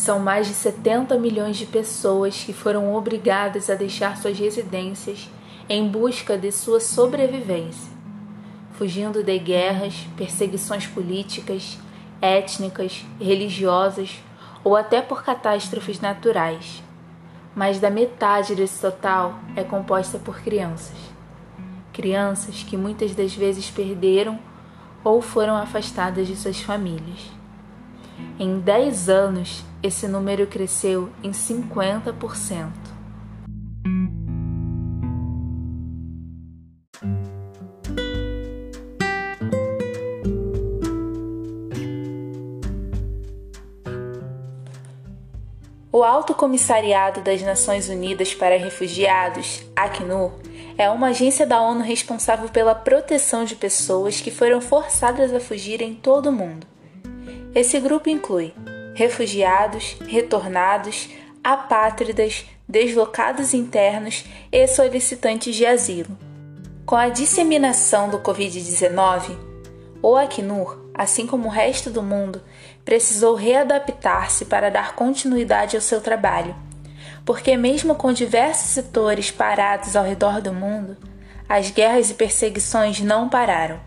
São mais de 70 milhões de pessoas que foram obrigadas a deixar suas residências em busca de sua sobrevivência, fugindo de guerras, perseguições políticas, étnicas, religiosas ou até por catástrofes naturais. Mais da metade desse total é composta por crianças. Crianças que muitas das vezes perderam ou foram afastadas de suas famílias. Em 10 anos, esse número cresceu em 50%. O Alto Comissariado das Nações Unidas para Refugiados, Acnur, é uma agência da ONU responsável pela proteção de pessoas que foram forçadas a fugir em todo o mundo. Esse grupo inclui refugiados, retornados, apátridas, deslocados internos e solicitantes de asilo. Com a disseminação do Covid-19, o Acnur, assim como o resto do mundo, precisou readaptar-se para dar continuidade ao seu trabalho, porque, mesmo com diversos setores parados ao redor do mundo, as guerras e perseguições não pararam.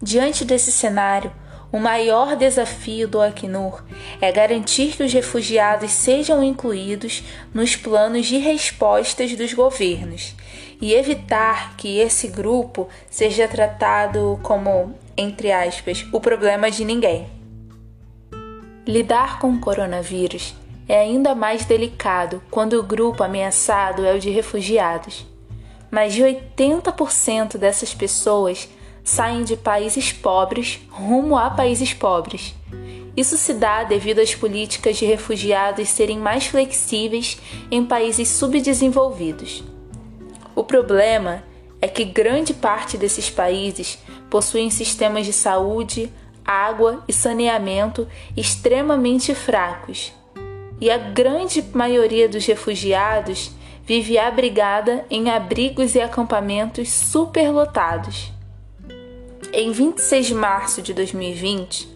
Diante desse cenário, o maior desafio do Acnur é garantir que os refugiados sejam incluídos nos planos de respostas dos governos e evitar que esse grupo seja tratado como, entre aspas, o problema de ninguém. Lidar com o coronavírus é ainda mais delicado quando o grupo ameaçado é o de refugiados. Mais de 80% dessas pessoas saem de países pobres rumo a países pobres. Isso se dá devido às políticas de refugiados serem mais flexíveis em países subdesenvolvidos. O problema é que grande parte desses países possuem sistemas de saúde, água e saneamento extremamente fracos, e a grande maioria dos refugiados vive abrigada em abrigos e acampamentos superlotados. Em 26 de março de 2020,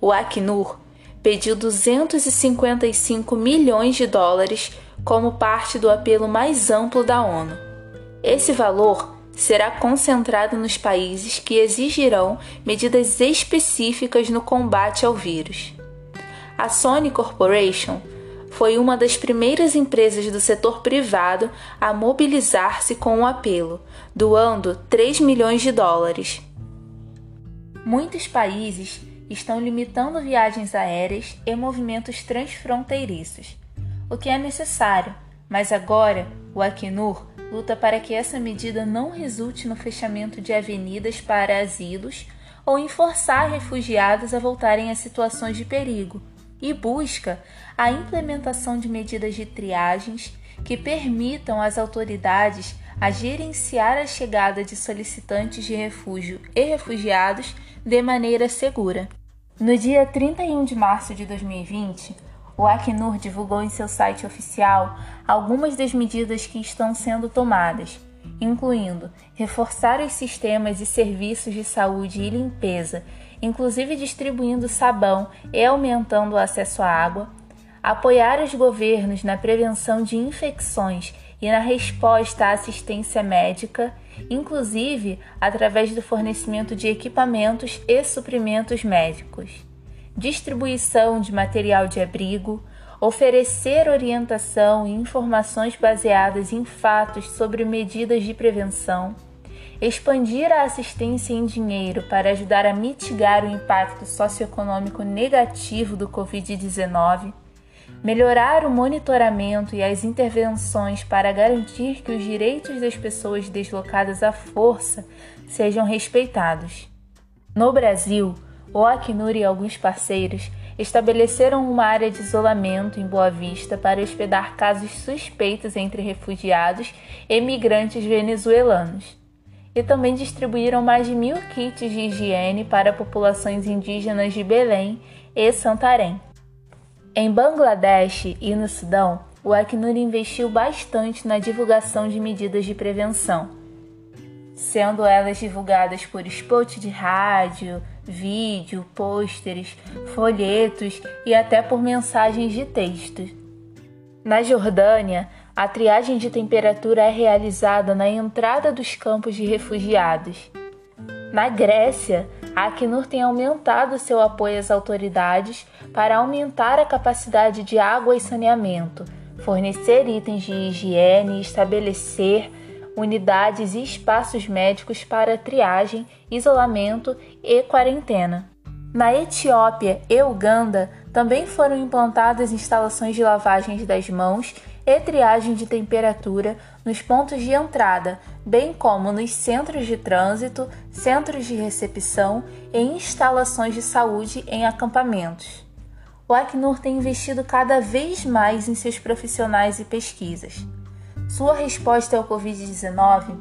o Acnur pediu 255 milhões de dólares como parte do apelo mais amplo da ONU. Esse valor será concentrado nos países que exigirão medidas específicas no combate ao vírus. A Sony Corporation foi uma das primeiras empresas do setor privado a mobilizar-se com o apelo, doando 3 milhões de dólares. Muitos países estão limitando viagens aéreas e movimentos transfronteiriços, o que é necessário, mas agora o Acnur luta para que essa medida não resulte no fechamento de avenidas para asilos ou em forçar refugiados a voltarem a situações de perigo, e busca a implementação de medidas de triagens que permitam às autoridades a gerenciar a chegada de solicitantes de refúgio e refugiados de maneira segura. No dia 31 de março de 2020, o Acnur divulgou em seu site oficial algumas das medidas que estão sendo tomadas, incluindo reforçar os sistemas e serviços de saúde e limpeza, inclusive distribuindo sabão e aumentando o acesso à água, apoiar os governos na prevenção de infecções e na resposta à assistência médica, inclusive através do fornecimento de equipamentos e suprimentos médicos. Distribuição de material de abrigo, oferecer orientação e informações baseadas em fatos sobre medidas de prevenção, expandir a assistência em dinheiro para ajudar a mitigar o impacto socioeconômico negativo do Covid-19, melhorar o monitoramento e as intervenções para garantir que os direitos das pessoas deslocadas à força sejam respeitados. No Brasil, o Acnur e alguns parceiros estabeleceram uma área de isolamento em Boa Vista para hospedar casos suspeitos entre refugiados e migrantes venezuelanos. E também distribuíram mais de mil kits de higiene para populações indígenas de Belém e Santarém. Em Bangladesh e no Sudão, o Acnur investiu bastante na divulgação de medidas de prevenção, sendo elas divulgadas por spots de rádio, vídeo, pôsteres, folhetos e até por mensagens de texto. Na Jordânia, a triagem de temperatura é realizada na entrada dos campos de refugiados. Na Grécia, a Acnur tem aumentado seu apoio às autoridades para aumentar a capacidade de água e saneamento, fornecer itens de higiene e estabelecer unidades e espaços médicos para triagem, isolamento e quarentena. Na Etiópia e Uganda também foram implantadas instalações de lavagens das mãos e triagem de temperatura nos pontos de entrada, bem como nos centros de trânsito, centros de recepção e instalações de saúde em acampamentos. O Acnur tem investido cada vez mais em seus profissionais e pesquisas. Sua resposta ao Covid-19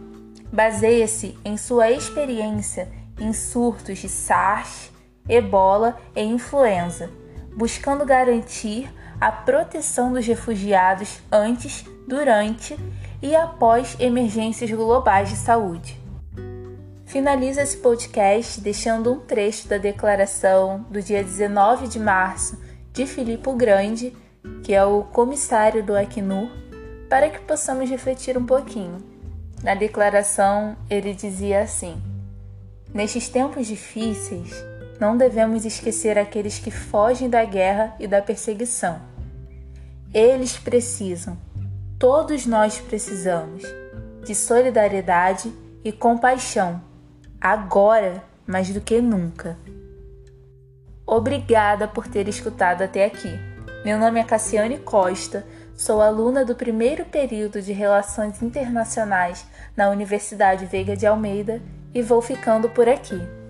baseia-se em sua experiência em surtos de SARS, ebola e influenza, buscando garantir a proteção dos refugiados antes, durante e após emergências globais de saúde. Finaliza esse podcast deixando um trecho da declaração do dia 19 de março de Filipe Grande, que é o comissário do Acnur, para que possamos refletir um pouquinho. Na declaração, ele dizia assim: Nestes tempos difíceis, não devemos esquecer aqueles que fogem da guerra e da perseguição eles precisam, todos nós precisamos, de solidariedade e compaixão, agora mais do que nunca. Obrigada por ter escutado até aqui. Meu nome é Cassiane Costa, sou aluna do primeiro período de Relações Internacionais na Universidade Veiga de Almeida e vou ficando por aqui.